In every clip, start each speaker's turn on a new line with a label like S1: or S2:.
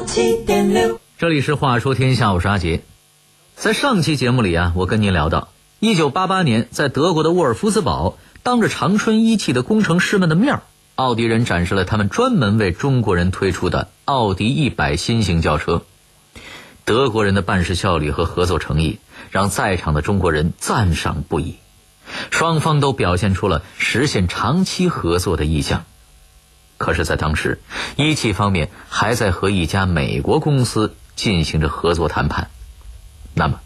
S1: 七点六。
S2: 这里是《话说天下》，我是阿杰。在上期节目里啊，我跟您聊到，一九八八年，在德国的沃尔夫斯堡，当着长春一汽的工程师们的面儿，奥迪人展示了他们专门为中国人推出的奥迪一百新型轿车。德国人的办事效率和合作诚意，让在场的中国人赞赏不已。双方都表现出了实现长期合作的意向。可是，在当时，一汽方面还在和一家美国公司进行着合作谈判。那么，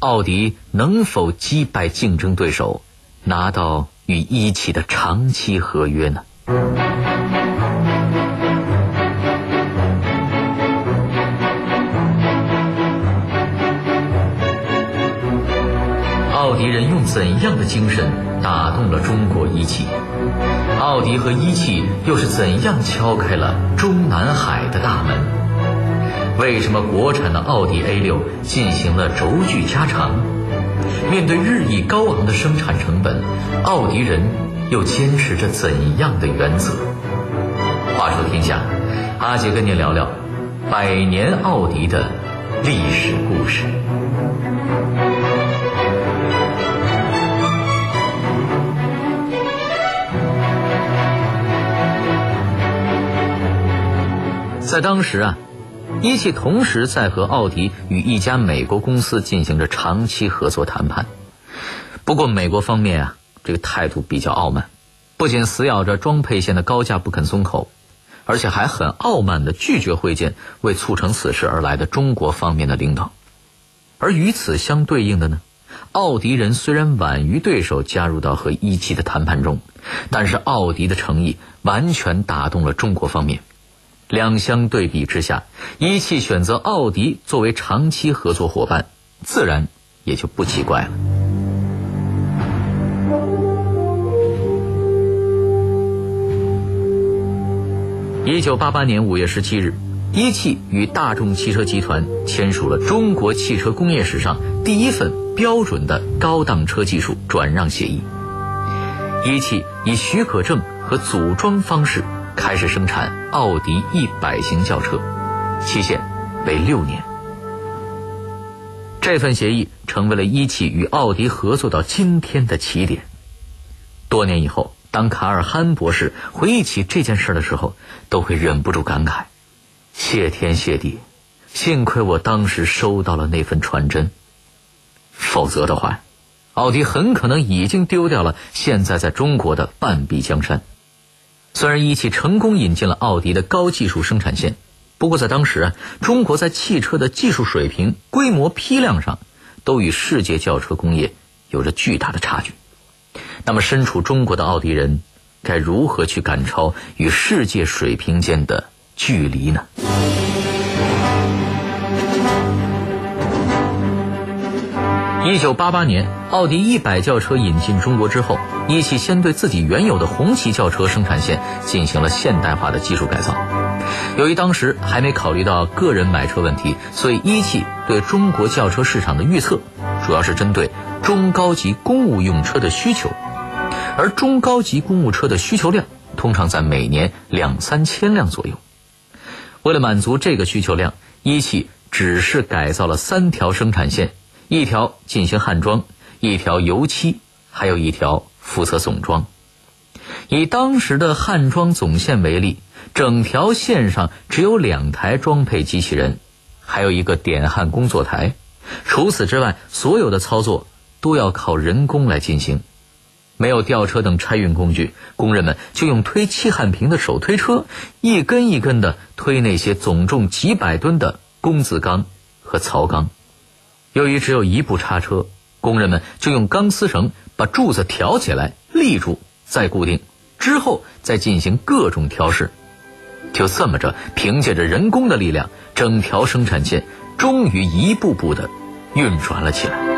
S2: 奥迪能否击败竞争对手，拿到与一汽的长期合约呢？奥迪人用怎样的精神打动了中国一汽？奥迪和一汽又是怎样敲开了中南海的大门？为什么国产的奥迪 A 六进行了轴距加长？面对日益高昂的生产成本，奥迪人又坚持着怎样的原则？话说天下，阿杰跟您聊聊百年奥迪的历史故事。在当时啊，一汽同时在和奥迪与一家美国公司进行着长期合作谈判。不过，美国方面啊，这个态度比较傲慢，不仅死咬着装配线的高价不肯松口，而且还很傲慢地拒绝会见为促成此事而来的中国方面的领导。而与此相对应的呢，奥迪人虽然晚于对手加入到和一汽的谈判中，但是奥迪的诚意完全打动了中国方面。两相对比之下，一汽选择奥迪作为长期合作伙伴，自然也就不奇怪了。一九八八年五月十七日，一汽与大众汽车集团签署了中国汽车工业史上第一份标准的高档车技术转让协议。一汽以许可证和组装方式。开始生产奥迪一百型轿车，期限为六年。这份协议成为了一汽与奥迪合作到今天的起点。多年以后，当卡尔憨博士回忆起这件事的时候，都会忍不住感慨：谢天谢地，幸亏我当时收到了那份传真，否则的话，奥迪很可能已经丢掉了现在在中国的半壁江山。虽然一汽成功引进了奥迪的高技术生产线，不过在当时啊，中国在汽车的技术水平、规模、批量上，都与世界轿车工业有着巨大的差距。那么，身处中国的奥迪人，该如何去赶超与世界水平间的距离呢？一九八八年，奥迪一百轿车引进中国之后，一汽先对自己原有的红旗轿车生产线进行了现代化的技术改造。由于当时还没考虑到个人买车问题，所以一汽对中国轿车市场的预测，主要是针对中高级公务用车的需求。而中高级公务车的需求量通常在每年两三千辆左右。为了满足这个需求量，一汽只是改造了三条生产线。一条进行焊装，一条油漆，还有一条负责总装。以当时的焊装总线为例，整条线上只有两台装配机器人，还有一个点焊工作台。除此之外，所有的操作都要靠人工来进行。没有吊车等拆运工具，工人们就用推气焊平的手推车，一根一根的推那些总重几百吨的工字钢和槽钢。由于只有一步叉车，工人们就用钢丝绳把柱子挑起来立住，再固定，之后再进行各种调试。就这么着，凭借着人工的力量，整条生产线终于一步步的运转了起来。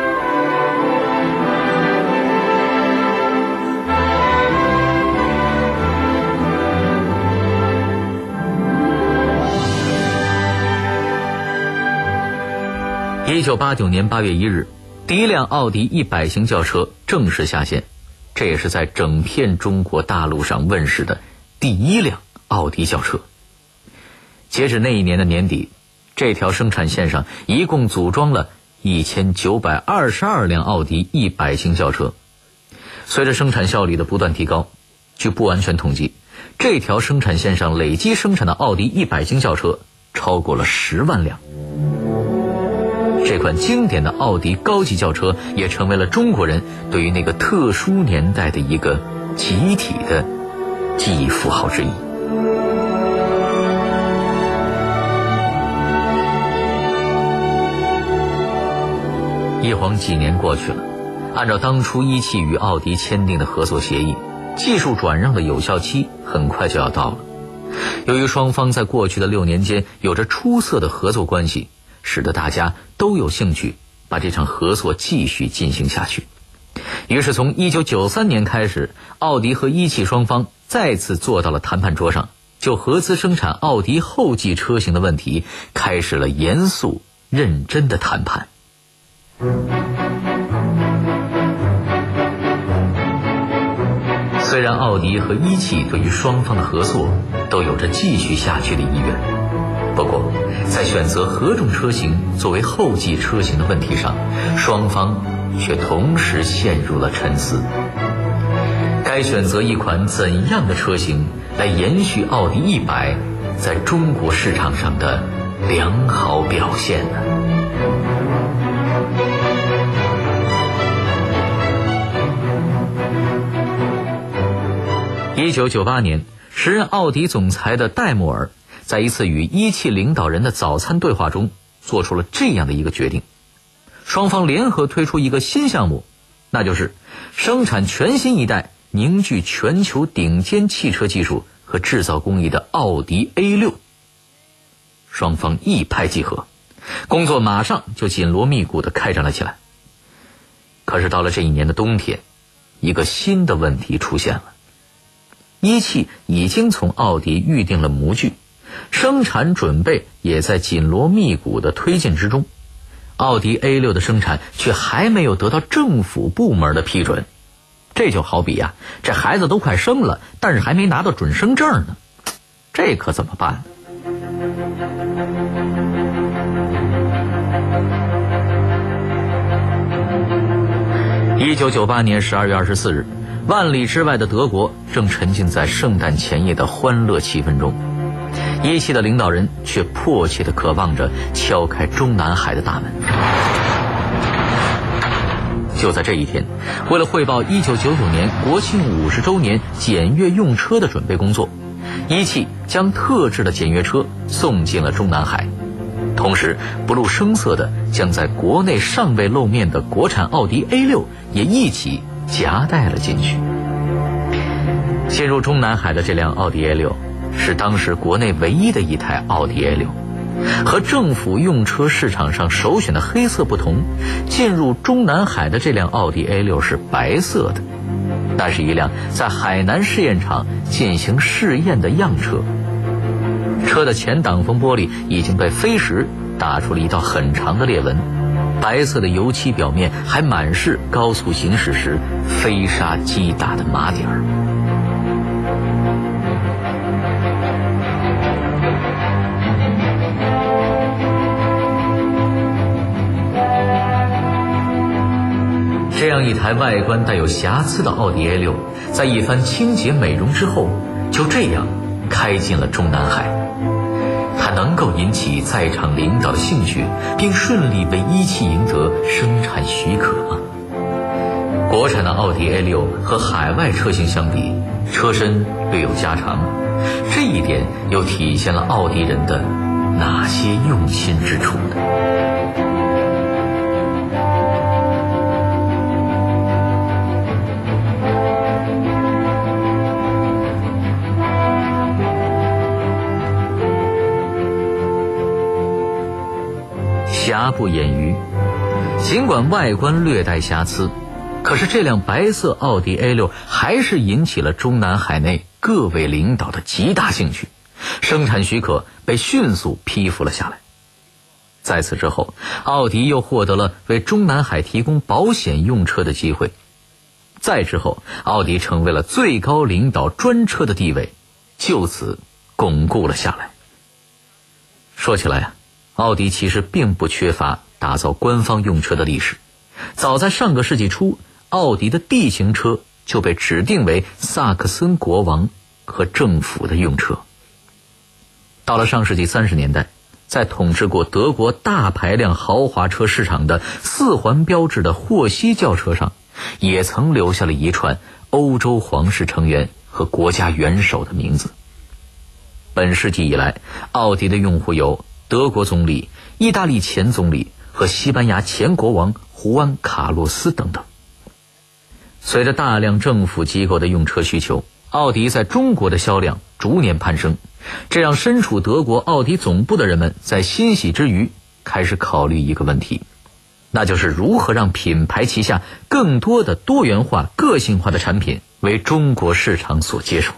S2: 一九八九年八月一日，第一辆奥迪一百型轿车正式下线，这也是在整片中国大陆上问世的第一辆奥迪轿车。截止那一年的年底，这条生产线上一共组装了一千九百二十二辆奥迪一百型轿车。随着生产效率的不断提高，据不完全统计，这条生产线上累计生产的奥迪一百型轿车超过了十万辆。这款经典的奥迪高级轿车也成为了中国人对于那个特殊年代的一个集体的记忆符号之一。一晃几年过去了，按照当初一汽与奥迪签订的合作协议，技术转让的有效期很快就要到了。由于双方在过去的六年间有着出色的合作关系。使得大家都有兴趣把这场合作继续进行下去。于是，从1993年开始，奥迪和一汽双方再次坐到了谈判桌上，就合资生产奥迪后继车型的问题开始了严肃认真的谈判。虽然奥迪和一汽对于双方的合作都有着继续下去的意愿，不过。在选择何种车型作为后继车型的问题上，双方却同时陷入了沉思。该选择一款怎样的车型来延续奥迪一百在中国市场上的良好表现呢？一九九八年，时任奥迪总裁的戴姆尔。在一次与一汽领导人的早餐对话中，做出了这样的一个决定：双方联合推出一个新项目，那就是生产全新一代凝聚全球顶尖汽车技术和制造工艺的奥迪 A 六。双方一拍即合，工作马上就紧锣密鼓的开展了起来。可是到了这一年的冬天，一个新的问题出现了：一汽已经从奥迪预定了模具。生产准备也在紧锣密鼓的推进之中，奥迪 A 六的生产却还没有得到政府部门的批准。这就好比呀，这孩子都快生了，但是还没拿到准生证呢，这可怎么办？一九九八年十二月二十四日，万里之外的德国正沉浸在圣诞前夜的欢乐气氛中。一汽的领导人却迫切地渴望着敲开中南海的大门。就在这一天，为了汇报1999年国庆五十周年检阅用车的准备工作，一汽将特制的检阅车送进了中南海，同时不露声色地将在国内尚未露面的国产奥迪 A6 也一起夹带了进去。进入中南海的这辆奥迪 A6。是当时国内唯一的一台奥迪 A 六，和政府用车市场上首选的黑色不同，进入中南海的这辆奥迪 A 六是白色的，那是一辆在海南试验场进行试验的样车。车的前挡风玻璃已经被飞石打出了一道很长的裂纹，白色的油漆表面还满是高速行驶时飞沙击打的麻点儿。这样一台外观带有瑕疵的奥迪 A 六，在一番清洁美容之后，就这样开进了中南海。它能够引起在场领导的兴趣，并顺利被一汽赢得生产许可吗？国产的奥迪 A 六和海外车型相比，车身略有加长，这一点又体现了奥迪人的哪些用心之处呢？不掩瑜，尽管外观略带瑕疵，可是这辆白色奥迪 A 六还是引起了中南海内各位领导的极大兴趣，生产许可被迅速批复了下来。在此之后，奥迪又获得了为中南海提供保险用车的机会。再之后，奥迪成为了最高领导专车的地位，就此巩固了下来。说起来啊，奥迪其实并不缺乏打造官方用车的历史。早在上个世纪初，奥迪的 D 型车就被指定为萨克森国王和政府的用车。到了上世纪三十年代，在统治过德国大排量豪华车市场的四环标志的霍希轿车上，也曾留下了一串欧洲皇室成员和国家元首的名字。本世纪以来，奥迪的用户有德国总理、意大利前总理和西班牙前国王胡安·卡洛斯等等。随着大量政府机构的用车需求，奥迪在中国的销量逐年攀升，这让身处德国奥迪总部的人们在欣喜之余，开始考虑一个问题，那就是如何让品牌旗下更多的多元化、个性化的产品为中国市场所接受。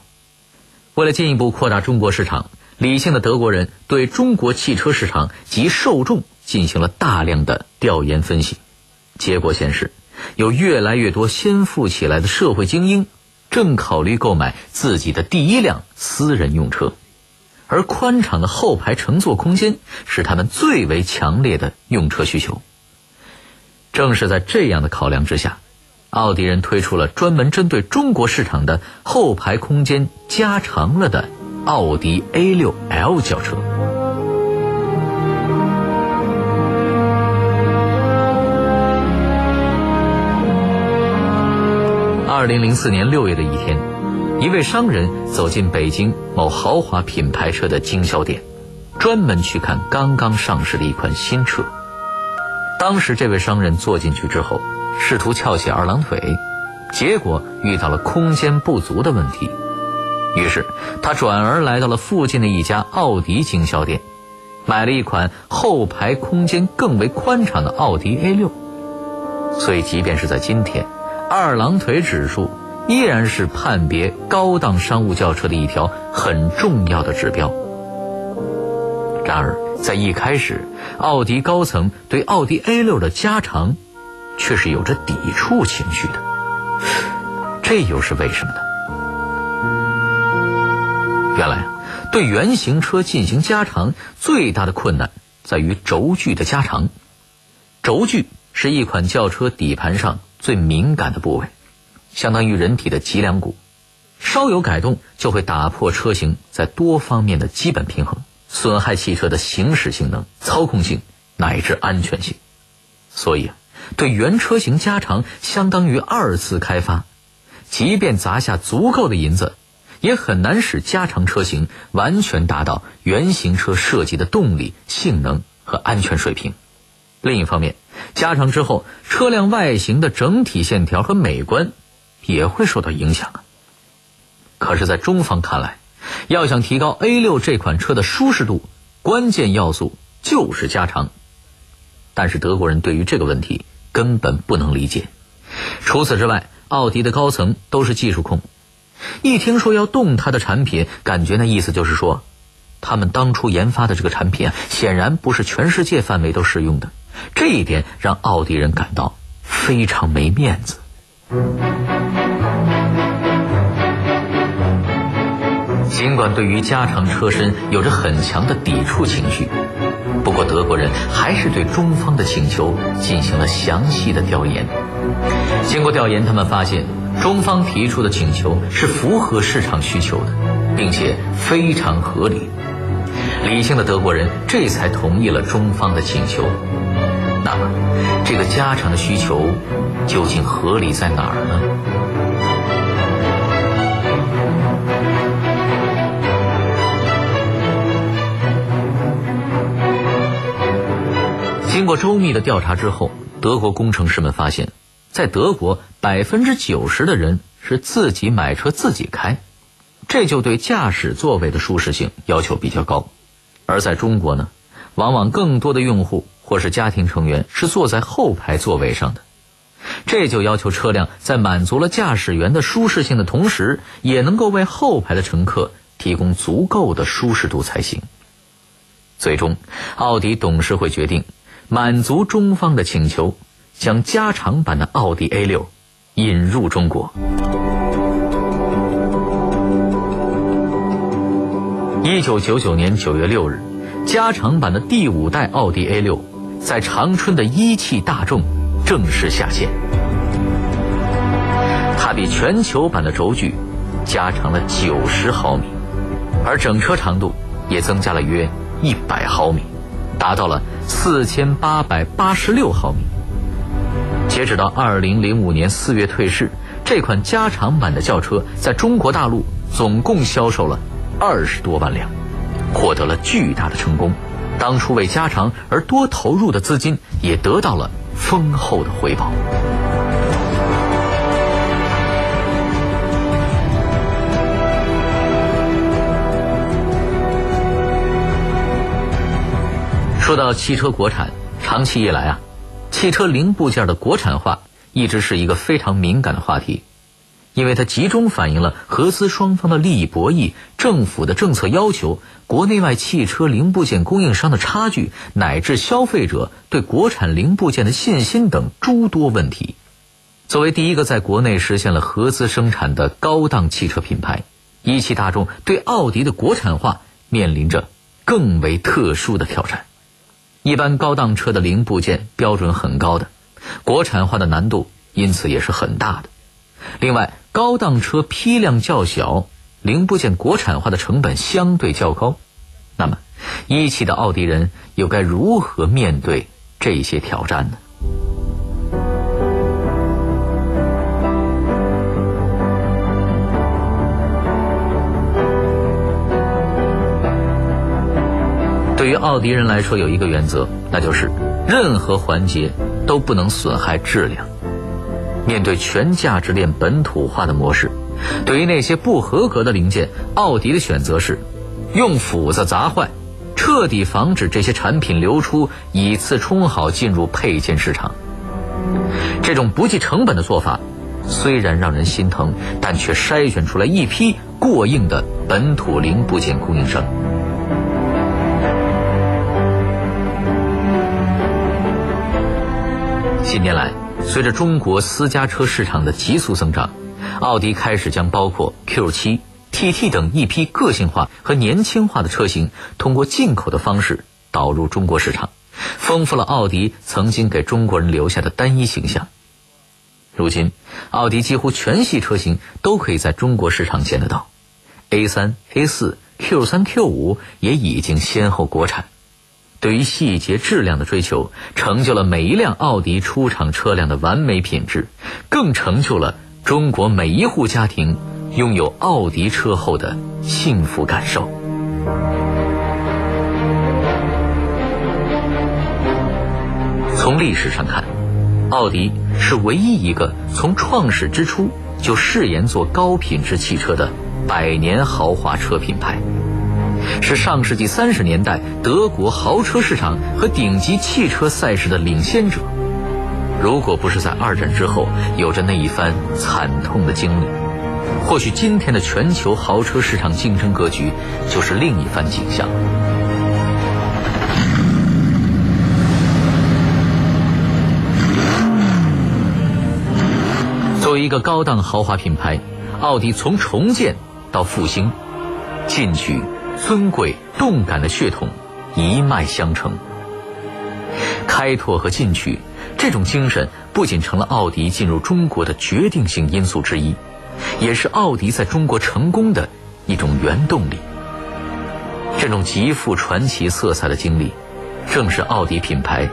S2: 为了进一步扩大中国市场，理性的德国人对中国汽车市场及受众进行了大量的调研分析。结果显示，有越来越多先富起来的社会精英正考虑购买自己的第一辆私人用车，而宽敞的后排乘坐空间是他们最为强烈的用车需求。正是在这样的考量之下。奥迪人推出了专门针对中国市场的后排空间加长了的奥迪 A6L 轿车。二零零四年六月的一天，一位商人走进北京某豪华品牌车的经销店，专门去看刚刚上市的一款新车。当时，这位商人坐进去之后。试图翘起二郎腿，结果遇到了空间不足的问题。于是他转而来到了附近的一家奥迪经销店，买了一款后排空间更为宽敞的奥迪 A6。所以，即便是在今天，二郎腿指数依然是判别高档商务轿车的一条很重要的指标。然而，在一开始，奥迪高层对奥迪 A6 的加长。却是有着抵触情绪的，这又是为什么呢？原来，对原型车进行加长，最大的困难在于轴距的加长。轴距是一款轿车底盘上最敏感的部位，相当于人体的脊梁骨，稍有改动就会打破车型在多方面的基本平衡，损害汽车的行驶性能、操控性乃至安全性。所以啊。对原车型加长相当于二次开发，即便砸下足够的银子，也很难使加长车型完全达到原型车设计的动力、性能和安全水平。另一方面，加长之后，车辆外形的整体线条和美观也会受到影响啊。可是，在中方看来，要想提高 A 六这款车的舒适度，关键要素就是加长。但是德国人对于这个问题。根本不能理解。除此之外，奥迪的高层都是技术控，一听说要动他的产品，感觉那意思就是说，他们当初研发的这个产品，显然不是全世界范围都适用的。这一点让奥迪人感到非常没面子。尽管对于加长车身有着很强的抵触情绪。不过，德国人还是对中方的请求进行了详细的调研。经过调研，他们发现中方提出的请求是符合市场需求的，并且非常合理。理性的德国人这才同意了中方的请求。那么，这个加长的需求究竟合理在哪儿呢？经过周密的调查之后，德国工程师们发现，在德国百分之九十的人是自己买车自己开，这就对驾驶座位的舒适性要求比较高。而在中国呢，往往更多的用户或是家庭成员是坐在后排座位上的，这就要求车辆在满足了驾驶员的舒适性的同时，也能够为后排的乘客提供足够的舒适度才行。最终，奥迪董事会决定。满足中方的请求，将加长版的奥迪 A 六引入中国。一九九九年九月六日，加长版的第五代奥迪 A 六，在长春的一汽大众正式下线。它比全球版的轴距加长了九十毫米，而整车长度也增加了约一百毫米，达到了四千八百八十六毫米。截止到二零零五年四月退市，这款加长版的轿车在中国大陆总共销售了二十多万辆。获得了巨大的成功，当初为加长而多投入的资金也得到了丰厚的回报。说到汽车国产，长期以来啊，汽车零部件的国产化一直是一个非常敏感的话题。因为它集中反映了合资双方的利益博弈、政府的政策要求、国内外汽车零部件供应商的差距，乃至消费者对国产零部件的信心等诸多问题。作为第一个在国内实现了合资生产的高档汽车品牌，一汽大众对奥迪的国产化面临着更为特殊的挑战。一般高档车的零部件标准很高的，国产化的难度因此也是很大的。另外，高档车批量较小，零部件国产化的成本相对较高。那么，一汽的奥迪人又该如何面对这些挑战呢？对于奥迪人来说，有一个原则，那就是任何环节都不能损害质量。面对全价值链本土化的模式，对于那些不合格的零件，奥迪的选择是用斧子砸坏，彻底防止这些产品流出，以次充好进入配件市场。这种不计成本的做法，虽然让人心疼，但却筛选出来一批过硬的本土零部件供应商。近年来。随着中国私家车市场的急速增长，奥迪开始将包括 Q7、TT 等一批个性化和年轻化的车型，通过进口的方式导入中国市场，丰富了奥迪曾经给中国人留下的单一形象。如今，奥迪几乎全系车型都可以在中国市场见得到，A3、A4、Q3、Q5 也已经先后国产。对于细节质量的追求，成就了每一辆奥迪出厂车辆的完美品质，更成就了中国每一户家庭拥有奥迪车后的幸福感受。从历史上看，奥迪是唯一一个从创始之初就誓言做高品质汽车的百年豪华车品牌。是上世纪三十年代德国豪车市场和顶级汽车赛事的领先者。如果不是在二战之后有着那一番惨痛的经历，或许今天的全球豪车市场竞争格局就是另一番景象。作为一个高档豪华品牌，奥迪从重建到复兴，进取。尊贵动感的血统一脉相承，开拓和进取这种精神不仅成了奥迪进入中国的决定性因素之一，也是奥迪在中国成功的一种原动力。这种极富传奇色彩的经历，正是奥迪品牌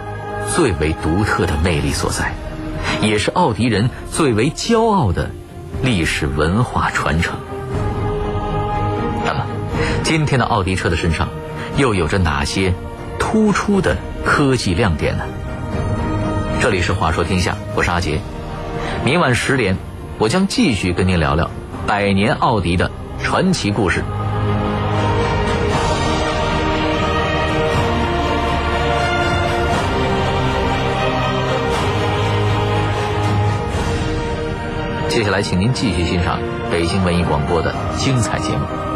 S2: 最为独特的魅力所在，也是奥迪人最为骄傲的历史文化传承。今天的奥迪车的身上，又有着哪些突出的科技亮点呢？这里是话说天下，我是阿杰。明晚十点，我将继续跟您聊聊百年奥迪的传奇故事。接下来，请您继续欣赏北京文艺广播的精彩节目。